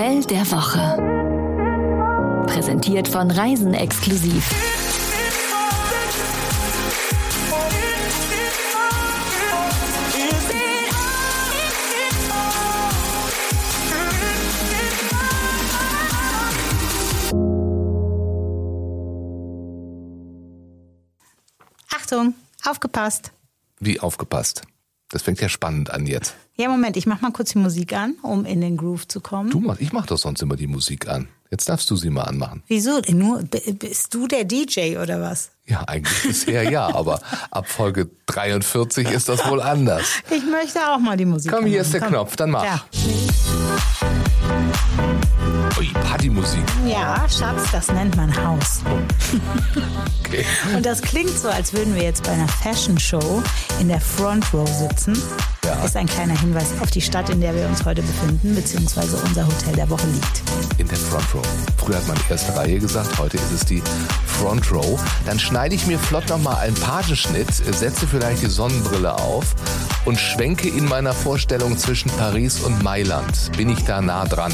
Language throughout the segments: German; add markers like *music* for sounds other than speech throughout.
Hotel der Woche. Präsentiert von Reisen exklusiv. Achtung, aufgepasst. Wie aufgepasst. Das fängt ja spannend an jetzt. Ja, Moment, ich mach mal kurz die Musik an, um in den Groove zu kommen. Du machst, ich mach doch sonst immer die Musik an. Jetzt darfst du sie mal anmachen. Wieso? Nur, bist du der DJ oder was? Ja, eigentlich bisher ja, aber ab Folge 43 ist das wohl anders. Ich möchte auch mal die Musik Komm, hier anmachen. ist der Komm. Knopf, dann mach. Ja. Ui, Partymusik. ja, Schatz, das nennt man Haus. *laughs* Okay. Und das klingt so, als würden wir jetzt bei einer Fashion Show in der Front Row sitzen. Ja. Ist ein kleiner Hinweis auf die Stadt, in der wir uns heute befinden, beziehungsweise unser Hotel der Woche liegt. In der Front Row. Früher hat man erste Reihe gesagt, heute ist es die Front Row. Dann schneide ich mir flott nochmal einen Pagenschnitt, setze vielleicht die Sonnenbrille auf und schwenke in meiner Vorstellung zwischen Paris und Mailand. Bin ich da nah dran?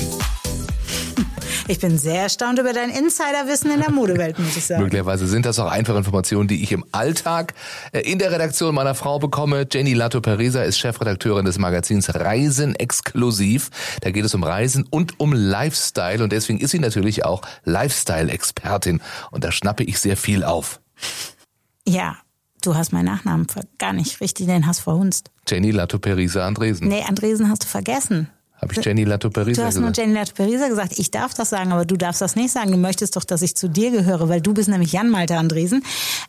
Ich bin sehr erstaunt über dein Insiderwissen in der Modewelt, muss ich sagen. Möglicherweise sind das auch einfach Informationen, die ich im Alltag äh, in der Redaktion meiner Frau bekomme. Jenny Lato Perisa ist Chefredakteurin des Magazins Reisen Exklusiv. Da geht es um Reisen und um Lifestyle und deswegen ist sie natürlich auch Lifestyle-Expertin und da schnappe ich sehr viel auf. Ja, du hast meinen Nachnamen gar nicht richtig, den hast verhunzt. Jenny Lato Perisa Andresen. Nee, Andresen hast du vergessen. Habe ich Jenny Lato Du Perisa hast nur gesagt? Jenny Latperisa gesagt, ich darf das sagen, aber du darfst das nicht sagen. Du möchtest doch, dass ich zu dir gehöre, weil du bist nämlich Jan Malte Andresen,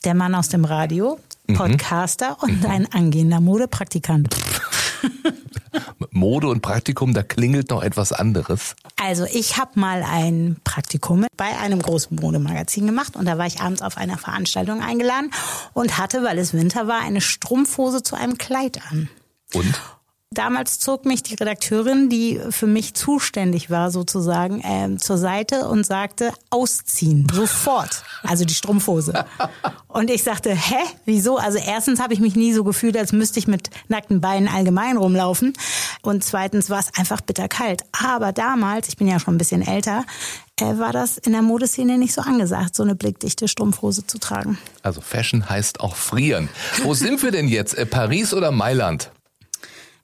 der Mann aus dem Radio, Mhm. Podcaster und ein angehender Modepraktikant. *laughs* Mode und Praktikum, da klingelt noch etwas anderes. Also ich habe mal ein Praktikum bei einem großen Modemagazin gemacht und da war ich abends auf einer Veranstaltung eingeladen und hatte, weil es Winter war, eine Strumpfhose zu einem Kleid an. Und? Damals zog mich die Redakteurin, die für mich zuständig war sozusagen, ähm, zur Seite und sagte, ausziehen, sofort. Also die Strumpfhose. Und ich sagte, hä, wieso? Also erstens habe ich mich nie so gefühlt, als müsste ich mit nackten Beinen allgemein rumlaufen. Und zweitens war es einfach bitterkalt. Aber damals, ich bin ja schon ein bisschen älter, äh, war das in der Modeszene nicht so angesagt, so eine blickdichte Strumpfhose zu tragen. Also Fashion heißt auch frieren. Wo sind wir denn jetzt? Äh, Paris oder Mailand?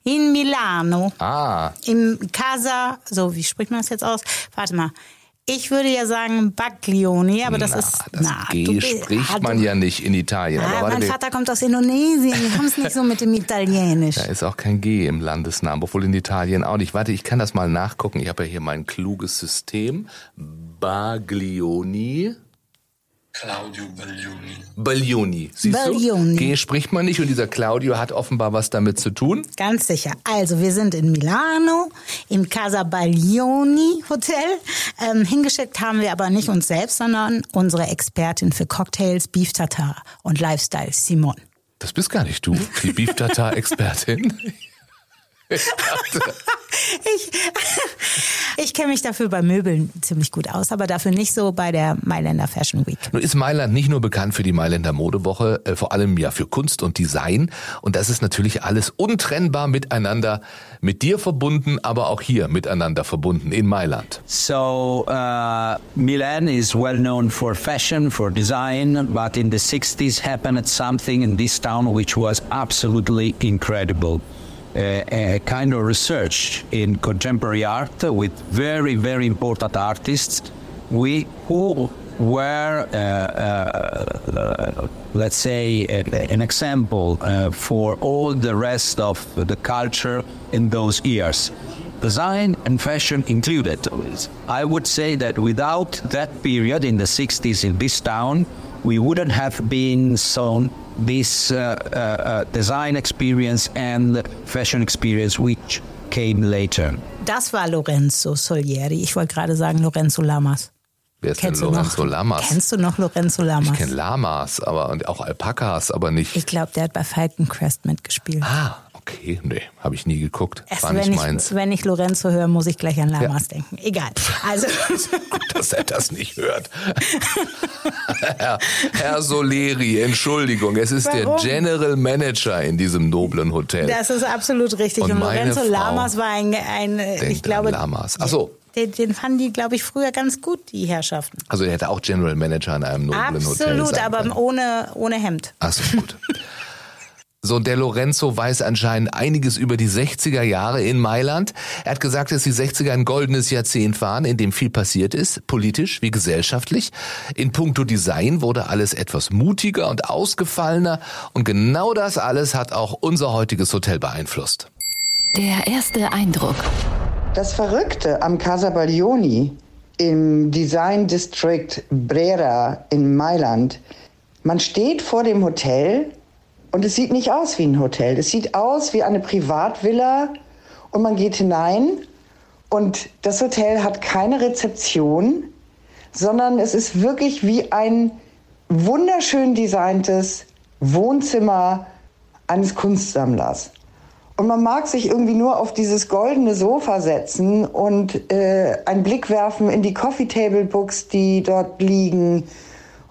In Milano. Ah, im Casa, so wie spricht man das jetzt aus? Warte mal. Ich würde ja sagen Baglioni, aber das na, ist das na, G du spricht ah, man ja nicht in Italien. Ah, aber warte, mein wir- Vater kommt aus Indonesien, die haben es nicht so mit dem Italienisch. *laughs* Da ist auch kein G im Landesnamen, obwohl in Italien auch nicht. Warte, ich kann das mal nachgucken. Ich habe ja hier mein kluges System. Baglioni. Claudio Baglioni. Baglioni. Siehst Baglioni. du? G spricht man nicht und dieser Claudio hat offenbar was damit zu tun. Ganz sicher. Also wir sind in Milano im Casa Baglioni Hotel. Ähm, hingeschickt haben wir aber nicht uns selbst, sondern unsere Expertin für Cocktails, Beef Tartar und Lifestyle, Simon. Das bist gar nicht du, die Beef Tartar Expertin. *laughs* *laughs* Ich, ich kenne mich dafür bei Möbeln ziemlich gut aus, aber dafür nicht so bei der Mailänder Fashion Week. Nun ist Mailand nicht nur bekannt für die Mailänder Modewoche, äh, vor allem ja für Kunst und Design. Und das ist natürlich alles untrennbar miteinander, mit dir verbunden, aber auch hier miteinander verbunden in Mailand. So uh, Milan is well known for fashion, for design, but in the 60s happened something in this town which was absolutely incredible. Uh, a kind of research in contemporary art with very, very important artists we who were, uh, uh, let's say, an example for all the rest of the culture in those years design and fashion included. I would say that without that period in the 60s in this town, we wouldn't have been shown this uh, uh, uh, design experience and fashion experience which came later. Das war Lorenzo Solieri. Ich wollte gerade sagen Lorenzo Lamas. Wer ist Kennst denn du Lorenzo noch? Lamas? Kennst du noch Lorenzo Lamas? Ich kenne Lamas, aber und auch Alpakas, aber nicht. Ich glaube, der hat bei Falcon Crest mitgespielt. ah, Okay, nee, habe ich nie geguckt. Erst War nicht wenn, ich, meins. wenn ich Lorenzo höre, muss ich gleich an Lamas denken. Egal. Also, *laughs* dass er das nicht hört. *laughs* Herr, Herr Soleri, Entschuldigung, es ist Warum? der General Manager in diesem noblen Hotel. das ist absolut richtig. Und Und, Lorenzo Frau Lamas war ein, ein Denkt ich glaube, Lamas. Ach so. den, den fanden die, glaube ich, früher ganz gut, die Herrschaften. Also er hätte auch General Manager in einem noblen Hotel Absolut, sein aber können. ohne, ohne Hemd. Ach so, gut. *laughs* So, der Lorenzo weiß anscheinend einiges über die 60er Jahre in Mailand. Er hat gesagt, dass die 60er ein goldenes Jahrzehnt waren, in dem viel passiert ist, politisch wie gesellschaftlich. In puncto Design wurde alles etwas mutiger und ausgefallener und genau das alles hat auch unser heutiges Hotel beeinflusst. Der erste Eindruck. Das Verrückte am Casa Baglioni im Design District Brera in Mailand, man steht vor dem Hotel und es sieht nicht aus wie ein Hotel. Es sieht aus wie eine Privatvilla und man geht hinein und das Hotel hat keine Rezeption, sondern es ist wirklich wie ein wunderschön designtes Wohnzimmer eines Kunstsammlers. Und man mag sich irgendwie nur auf dieses goldene Sofa setzen und äh, einen Blick werfen in die Coffee Table Books, die dort liegen.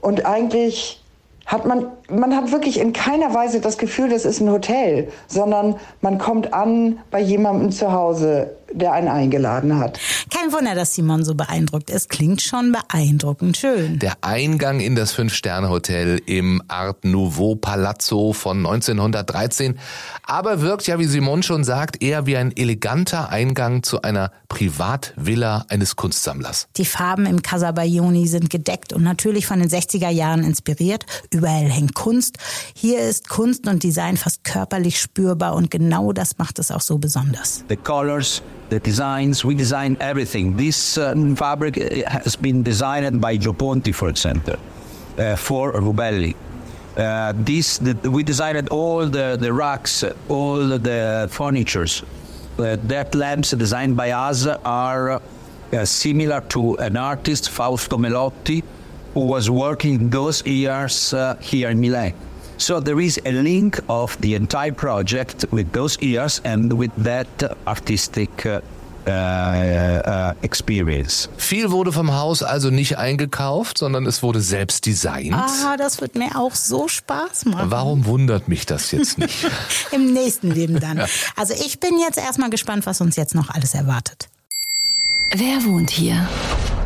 Und eigentlich hat man, man hat wirklich in keiner Weise das Gefühl, das ist ein Hotel, sondern man kommt an bei jemandem zu Hause, der einen eingeladen hat. Kein Wunder, dass Simon so beeindruckt ist. Klingt schon beeindruckend schön. Der Eingang in das Fünf-Sterne-Hotel im Art Nouveau Palazzo von 1913, aber wirkt ja, wie Simon schon sagt, eher wie ein eleganter Eingang zu einer Privatvilla eines Kunstsammlers. Die Farben im Casa Baglioni sind gedeckt und natürlich von den 60er Jahren inspiriert. Überall hängt Kunst. Hier ist Kunst und Design fast körperlich spürbar und genau das macht es auch so besonders. the colors, the designs. We design everything. This uh, fabric uh, has been designed by Gio Ponti, for example, uh, for Rubelli. Uh, this the, we designed all the the racks, all the furnitures. Uh, that lamps designed by us are uh, similar to an artist, Fausto Melotti, who was working those years uh, here in Milan. So there is a link of the entire project with those years and with that uh, artistic uh, uh, uh, experience. Viel wurde vom Haus also nicht eingekauft, sondern es wurde selbst designt. Ah, das wird mir auch so Spaß machen. Warum wundert mich das jetzt nicht? *laughs* Im nächsten Leben dann. Also ich bin jetzt erstmal gespannt, was uns jetzt noch alles erwartet. Wer wohnt hier?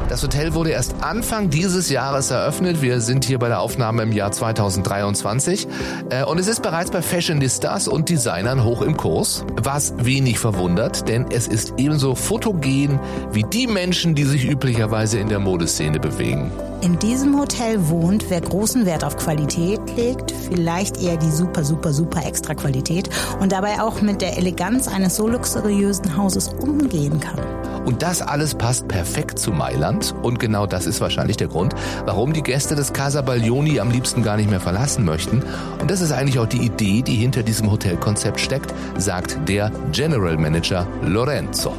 Das Hotel wurde erst Anfang dieses Jahres eröffnet. Wir sind hier bei der Aufnahme im Jahr 2023. Äh, Und es ist bereits bei Fashionistas und Designern hoch im Kurs. Was wenig verwundert, denn es ist ebenso fotogen wie die Menschen, die sich üblicherweise in der Modeszene bewegen. In diesem Hotel wohnt, wer großen Wert auf Qualität legt, vielleicht eher die super, super, super extra Qualität und dabei auch mit der Eleganz eines so luxuriösen Hauses umgehen kann. Und das alles passt perfekt zu Mailand. Und genau das ist wahrscheinlich der Grund, warum die Gäste des Casa Baglioni am liebsten gar nicht mehr verlassen möchten. Und das ist eigentlich auch die Idee, die hinter diesem Hotelkonzept steckt, sagt der General Manager Lorenzo.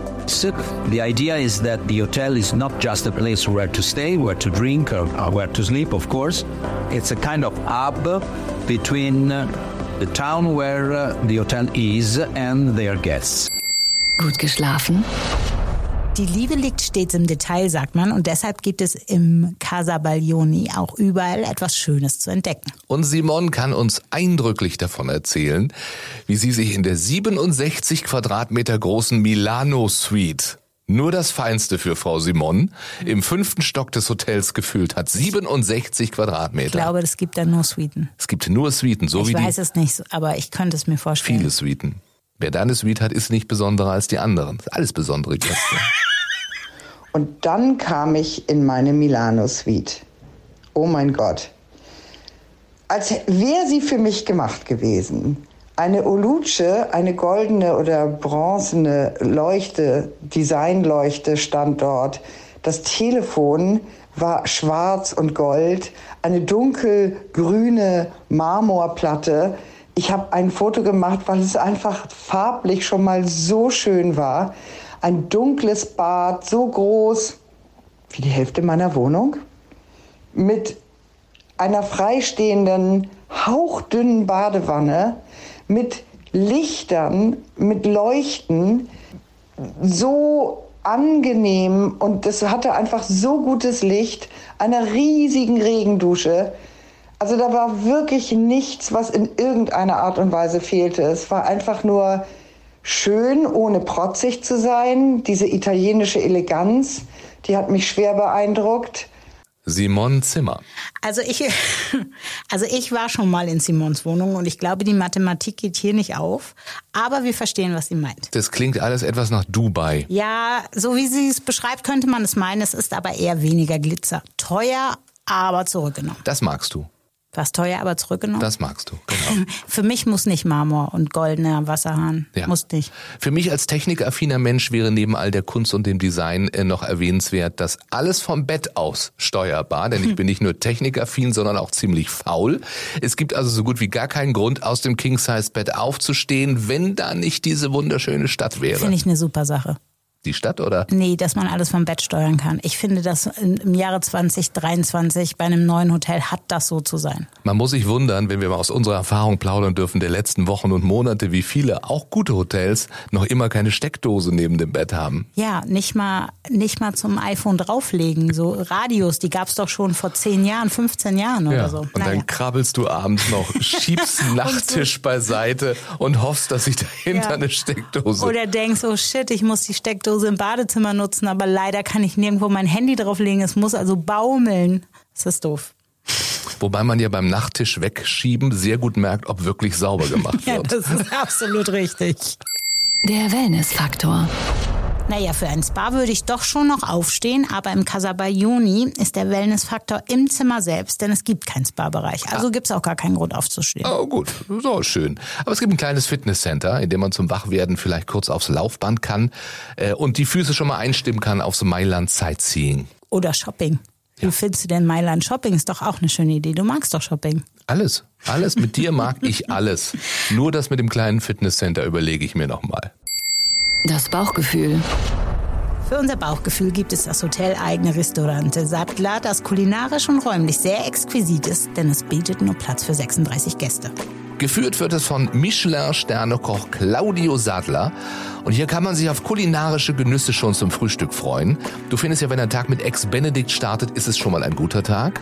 The idea is that the hotel is not just a place where to stay, where to drink, or, or where to sleep, of course. It's a kind of hub between uh, the town where uh, the hotel is and their guests. Gut geschlafen? Die Liebe liegt stets im Detail, sagt man, und deshalb gibt es im Casa Baglioni auch überall etwas Schönes zu entdecken. Und Simon kann uns eindrücklich davon erzählen, wie sie sich in der 67 Quadratmeter großen Milano Suite nur das Feinste für Frau Simon im fünften Stock des Hotels gefühlt hat. 67 Quadratmeter. Ich glaube, es gibt da nur Suiten. es gibt nur Suiten, so ich wie weiß die es nicht, aber ich könnte es mir vorstellen. viele Suiten. Wer da eine Suite hat, ist nicht besonderer als die anderen. Alles besondere Gäste. *laughs* Und dann kam ich in meine Milano Suite. Oh mein Gott. Als wäre sie für mich gemacht gewesen. Eine Oluce, eine goldene oder bronzene Leuchte, Designleuchte stand dort. Das Telefon war schwarz und gold. Eine dunkelgrüne Marmorplatte. Ich habe ein Foto gemacht, weil es einfach farblich schon mal so schön war. Ein dunkles Bad, so groß wie die Hälfte meiner Wohnung, mit einer freistehenden, hauchdünnen Badewanne, mit Lichtern, mit Leuchten so angenehm und das hatte einfach so gutes Licht, einer riesigen Regendusche. Also da war wirklich nichts, was in irgendeiner Art und Weise fehlte. Es war einfach nur schön, ohne protzig zu sein. Diese italienische Eleganz, die hat mich schwer beeindruckt. Simon Zimmer. Also ich, *laughs* also ich war schon mal in Simons Wohnung und ich glaube, die Mathematik geht hier nicht auf. Aber wir verstehen, was sie meint. Das klingt alles etwas nach Dubai. Ja, so wie sie es beschreibt, könnte man es meinen. Es ist aber eher weniger Glitzer. Teuer, aber zurückgenommen. Das magst du. Was teuer, aber zurückgenommen? Das magst du, genau. *laughs* Für mich muss nicht Marmor und goldener Wasserhahn. Ja. Muss nicht. Für mich als technikaffiner Mensch wäre neben all der Kunst und dem Design äh, noch erwähnenswert, dass alles vom Bett aus steuerbar, denn ich *laughs* bin nicht nur technikaffin, sondern auch ziemlich faul. Es gibt also so gut wie gar keinen Grund, aus dem King-Size-Bett aufzustehen, wenn da nicht diese wunderschöne Stadt wäre. Finde ich eine super Sache. Die Stadt oder? Nee, dass man alles vom Bett steuern kann. Ich finde, dass im Jahre 2023 bei einem neuen Hotel hat das so zu sein. Man muss sich wundern, wenn wir mal aus unserer Erfahrung plaudern dürfen der letzten Wochen und Monate, wie viele, auch gute Hotels, noch immer keine Steckdose neben dem Bett haben. Ja, nicht mal, nicht mal zum iPhone drauflegen. So Radios, die gab's doch schon vor 10 Jahren, 15 Jahren oder so. Und Naja. dann krabbelst du abends noch, *laughs* schiebst den Nachttisch *laughs* beiseite und hoffst, dass sich dahinter Ja. eine Steckdose. Oder denkst, oh shit, ich muss die Steckdose im Badezimmer nutzen, aber leider kann ich nirgendwo mein Handy drauflegen. Es muss also baumeln. Das ist doof. Wobei man ja beim Nachttisch wegschieben sehr gut merkt, ob wirklich sauber gemacht *laughs* Ja, wird. das ist absolut richtig. Der Wellnessfaktor. Naja, für ein Spa würde ich doch schon noch aufstehen, aber im Casabayoni ist der Wellnessfaktor im Zimmer selbst, denn es gibt keinen Spa-Bereich. Also gibt's auch gar keinen Grund aufzustehen. Oh gut, so schön. Aber es gibt ein kleines Fitnesscenter, in dem man zum Wachwerden vielleicht kurz aufs Laufband kann äh, und die Füße schon mal einstimmen kann aufs Mailand Sightseeing. Oder Shopping. Wie findest du denn Mailand Shopping? Ist doch auch eine schöne Idee. Du magst doch Shopping. Alles, alles mit dir mag ich alles. *laughs* Nur das mit dem kleinen Fitnesscenter überlege ich mir nochmal. Das Bauchgefühl. Für unser Bauchgefühl gibt es das hoteleigene Restaurante Sattler, das kulinarisch und räumlich sehr exquisit ist, denn es bietet nur Platz für 36 Gäste. Geführt wird es von Michelin-Sternekoch Claudio Sadler. Und hier kann man sich auf kulinarische Genüsse schon zum Frühstück freuen. Du findest ja, wenn ein Tag mit Ex-Benedict startet, ist es schon mal ein guter Tag.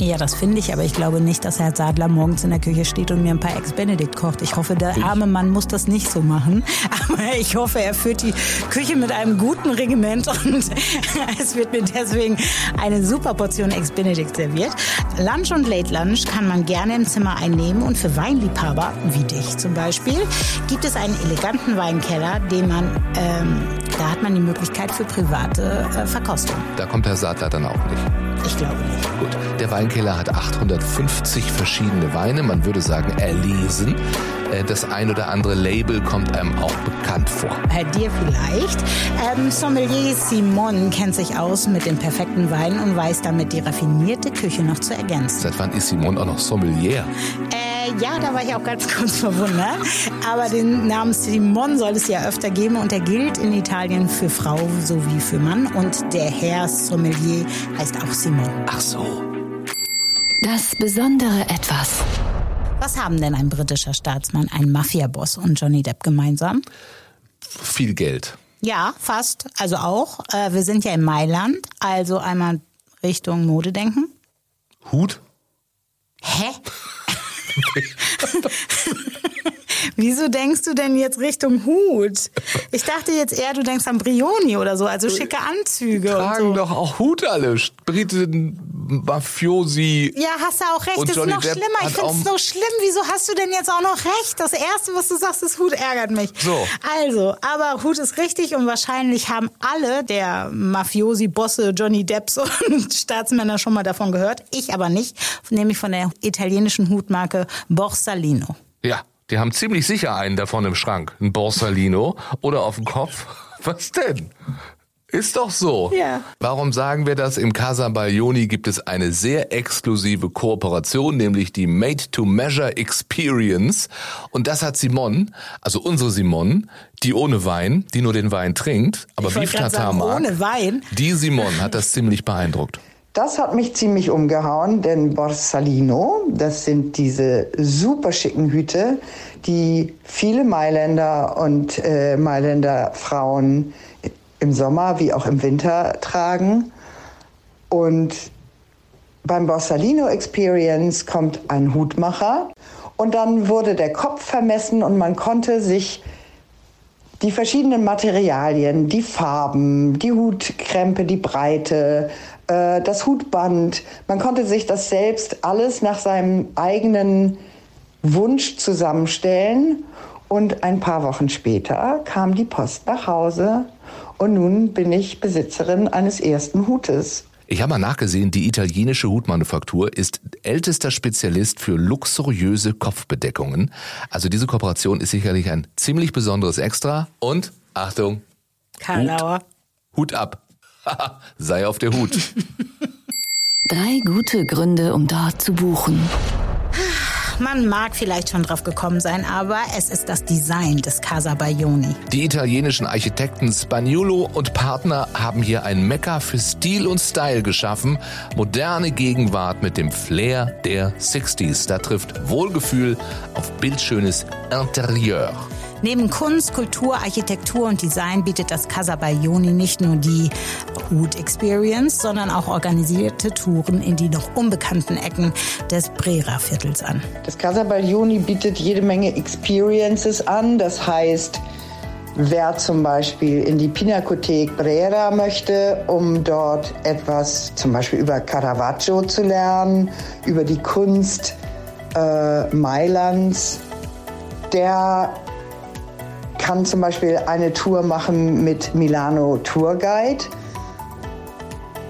Ja, das finde ich, aber ich glaube nicht, dass Herr Sadler morgens in der Küche steht und mir ein paar Ex-Benedict kocht. Ich hoffe, der arme Mann muss das nicht so machen. *laughs* Aber ich hoffe, er führt die Küche mit einem guten Regiment und *laughs* es wird mir deswegen eine super Portion Ex-Benedict serviert. Lunch und Late Lunch kann man gerne im Zimmer einnehmen und für Weinliebhaber, wie dich zum Beispiel, gibt es einen eleganten Weinkeller, den man, ähm, da hat man die Möglichkeit für private äh, Verkostung. Da kommt Herr Sadler dann auch nicht. Ich glaube nicht. Gut, der Weinkeller hat 850 verschiedene Weine, man würde sagen erlesen. Äh, Das ein oder andere Label kommt einem auch bekannt vor. Bei dir vielleicht. Ähm, Sommelier Simon kennt sich aus mit den perfekten Weinen und weiß damit die raffinierte Küche noch zu ergänzen. Seit wann ist Simon auch noch Sommelier? Äh, ja, da war ich auch ganz *laughs* kurz verwundert. Aber den Namen Simon soll es ja öfter geben und er gilt in Italien für Frau sowie für Mann. Und der Herr Sommelier heißt auch Simon. Ach so. Das besondere Etwas. Was haben denn ein britischer Staatsmann, ein Mafiaboss und Johnny Depp gemeinsam? Viel Geld. Ja, fast. Also auch. Äh, wir sind ja in Mailand, also einmal Richtung Mode denken. Hut? Hä? *laughs* 本当。Wieso denkst du denn jetzt Richtung Hut? Ich dachte jetzt eher, du denkst an Brioni oder so, also schicke Anzüge und Tragen so. doch auch Hut alle. Briten, Mafiosi. Ja, hast du auch recht. Das ist noch Depp schlimmer. Ich finde es so schlimm. Wieso hast du denn jetzt auch noch recht? Das Erste, was du sagst, ist Hut, ärgert mich. So. Also, aber Hut ist richtig und wahrscheinlich haben alle der Mafiosi-Bosse, Johnny Depps *laughs* und Staatsmänner schon mal davon gehört. Ich aber nicht, nämlich von der italienischen Hutmarke Borsalino. Ja, die haben ziemlich sicher einen davon im Schrank. Ein Borsalino oder auf dem Kopf. *laughs* Was denn? Ist doch so. Ja. Warum sagen wir das? Im Casa Baglioni gibt es eine sehr exklusive Kooperation, nämlich die Made-to-Measure Experience. Und das hat Simon, also unsere Simon, die ohne Wein, die nur den Wein trinkt, aber Beef sagen, mag. ohne Wein. Die Simon hat das ziemlich beeindruckt. Das hat mich ziemlich umgehauen, denn Borsalino, das sind diese super schicken Hüte, die viele Mailänder und äh, Mailänder Frauen im Sommer wie auch im Winter tragen. Und beim Borsalino Experience kommt ein Hutmacher und dann wurde der Kopf vermessen und man konnte sich die verschiedenen Materialien, die Farben, die Hutkrempe, die Breite, äh, das Hutband, man konnte sich das selbst alles nach seinem eigenen Wunsch zusammenstellen. Und ein paar Wochen später kam die Post nach Hause und nun bin ich Besitzerin eines ersten Hutes. Ich habe mal nachgesehen, die italienische Hutmanufaktur ist ältester Spezialist für luxuriöse Kopfbedeckungen. Also diese Kooperation ist sicherlich ein ziemlich besonderes Extra. Und Achtung, Karl Lauer. Hut ab. *laughs* Sei auf der Hut. Drei gute Gründe, um dort zu buchen. Man mag vielleicht schon drauf gekommen sein, aber es ist das Design des Casa Baioni. Die italienischen Architekten Spagnuolo und Partner haben hier ein Mekka für Stil und Style geschaffen. Moderne Gegenwart mit dem Flair der 60s. Da trifft Wohlgefühl auf bildschönes Interieur. Neben Kunst, Kultur, Architektur und Design bietet das Casa Baioni nicht nur die Hood Experience, sondern auch organisierte Touren in die noch unbekannten Ecken des Brera-Viertels an. Das Casa Baioni bietet jede Menge Experiences an. Das heißt, wer zum Beispiel in die Pinakothek Brera möchte, um dort etwas zum Beispiel über Caravaggio zu lernen, über die Kunst äh, Mailands, der kann zum Beispiel eine Tour machen mit Milano Tourguide.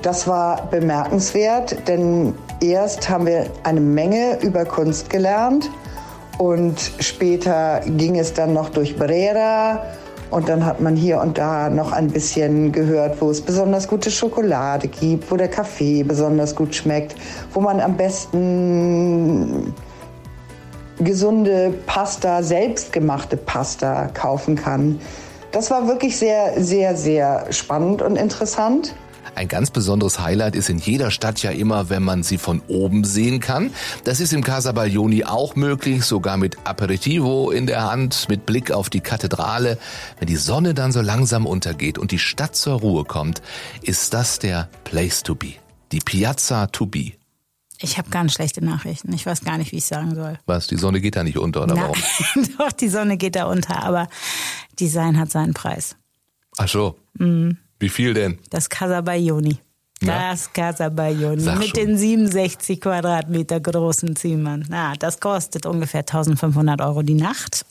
Das war bemerkenswert, denn erst haben wir eine Menge über Kunst gelernt und später ging es dann noch durch Brera und dann hat man hier und da noch ein bisschen gehört, wo es besonders gute Schokolade gibt, wo der Kaffee besonders gut schmeckt, wo man am besten gesunde Pasta, selbstgemachte Pasta kaufen kann. Das war wirklich sehr, sehr, sehr spannend und interessant. Ein ganz besonderes Highlight ist in jeder Stadt ja immer, wenn man sie von oben sehen kann. Das ist im Casa Baglioni auch möglich, sogar mit Aperitivo in der Hand, mit Blick auf die Kathedrale. Wenn die Sonne dann so langsam untergeht und die Stadt zur Ruhe kommt, ist das der Place to be. Die Piazza to be. Ich habe ganz schlechte Nachrichten. Ich weiß gar nicht, wie ich sagen soll. Was, die Sonne geht da nicht unter, oder Na, warum? *laughs* Doch, die Sonne geht da unter, aber Design hat seinen Preis. Ach so. Wie viel denn? Das Casa Baioni. Na? Das Casa Baioni Sag mit schon. den 67 Quadratmeter großen Zimmern. Na, das kostet ungefähr 1500 Euro die Nacht.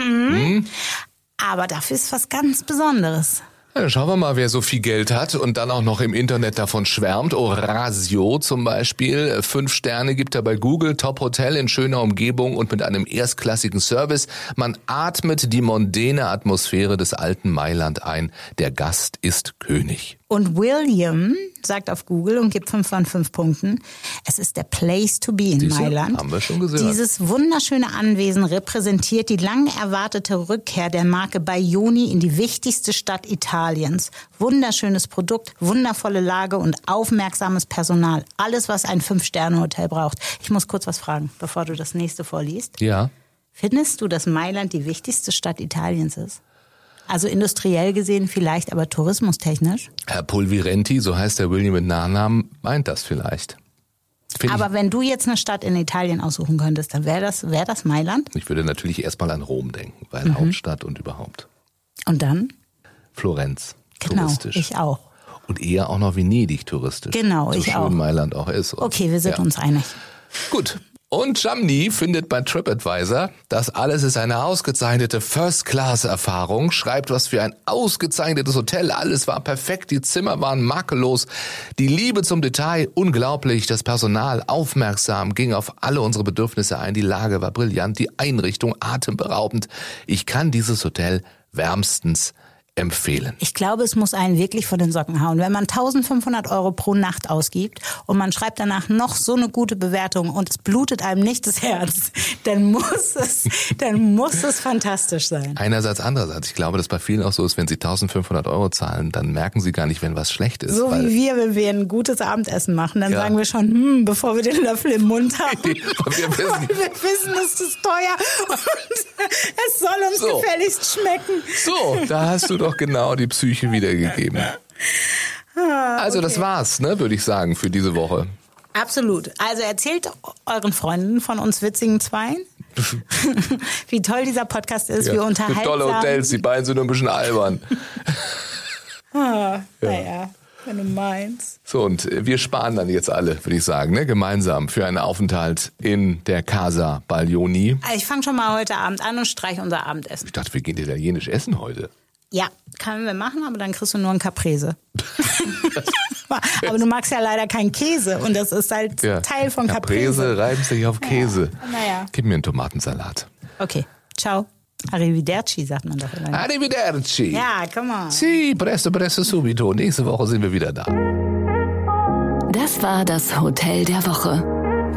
Hm? Aber dafür ist was ganz Besonderes. Ja, schauen wir mal, wer so viel Geld hat und dann auch noch im Internet davon schwärmt. Orasio zum Beispiel. Fünf Sterne gibt er bei Google. Top Hotel in schöner Umgebung und mit einem erstklassigen Service. Man atmet die mondäne Atmosphäre des alten Mailand ein. Der Gast ist König. Und William sagt auf Google und gibt 5 von 5 Punkten, es ist der Place to be in Siehste, Mailand. haben wir schon gesehen. Dieses wunderschöne Anwesen repräsentiert die lang erwartete Rückkehr der Marke Baioni in die wichtigste Stadt Italiens. Wunderschönes Produkt, wundervolle Lage und aufmerksames Personal. Alles, was ein Fünf-Sterne-Hotel braucht. Ich muss kurz was fragen, bevor du das nächste vorliest. Ja. Findest du, dass Mailand die wichtigste Stadt Italiens ist? Also industriell gesehen vielleicht, aber tourismustechnisch? Herr Pulvirenti, so heißt der William mit Nachnamen, meint das vielleicht. Find Aber wenn du jetzt eine Stadt in Italien aussuchen könntest, dann wäre das, wär das Mailand. ich, ich würde natürlich erstmal an Rom denken, weil Mhm. Hauptstadt und überhaupt. Und dann? Florenz, Genau, touristisch. ich auch. Und eher auch noch Venedig touristisch. Genau, so ich schön auch. Mailand auch ist. Und- Okay, wir sind ja. uns einig. Gut. Und Jamni findet bei TripAdvisor, das alles ist eine ausgezeichnete First-Class-Erfahrung, schreibt, was für ein ausgezeichnetes Hotel, alles war perfekt, die Zimmer waren makellos, die Liebe zum Detail, unglaublich, das Personal aufmerksam, ging auf alle unsere Bedürfnisse ein, die Lage war brillant, die Einrichtung atemberaubend. Ich kann dieses Hotel wärmstens empfehlen? Ich glaube, es muss einen wirklich vor den Socken hauen. Wenn man 1500 Euro pro Nacht ausgibt und man schreibt danach noch so eine gute Bewertung und es blutet einem nicht das Herz, *laughs* dann muss es, dann muss es fantastisch sein. Einerseits, andererseits. Ich glaube, dass bei vielen auch so ist, wenn sie 1500 Euro zahlen, dann merken sie gar nicht, wenn was schlecht ist. So wie wir, wenn wir ein gutes Abendessen machen, dann Ja. sagen wir schon, hm, bevor wir den Löffel im Mund haben. *laughs* wir wissen- wir wissen, es ist teuer *laughs* und es soll uns So. gefälligst schmecken. So, da hast du doch genau die Psyche wiedergegeben. Also das war's, ne, würde ich sagen, für diese Woche. Absolut. Also erzählt euren Freunden von uns witzigen Zweien, *laughs* wie toll dieser Podcast ist, wie unterhaltsam. Tolle Hotels, die beiden sind nur ein bisschen albern. *laughs* Naja, wenn du meinst. So, und wir sparen dann jetzt alle, würde ich sagen, ne, gemeinsam für einen Aufenthalt in der Casa Baglioni. Ich fange schon mal heute Abend an und streiche unser Abendessen. Ich dachte, wir gehen italienisch essen heute. Ja, können wir machen, aber dann kriegst du nur ein Caprese. aber du magst ja leider keinen Käse und das ist halt Teil von Caprese Caprese. reiben sich auf Käse. Naja. Gib mir einen Tomatensalat. Okay, ciao. Arrivederci sagt man doch immer. Arrivederci. Ja, come on. Sì, presto, presto, subito. Nächste Woche sind wir wieder da. Das war das Hotel der Woche.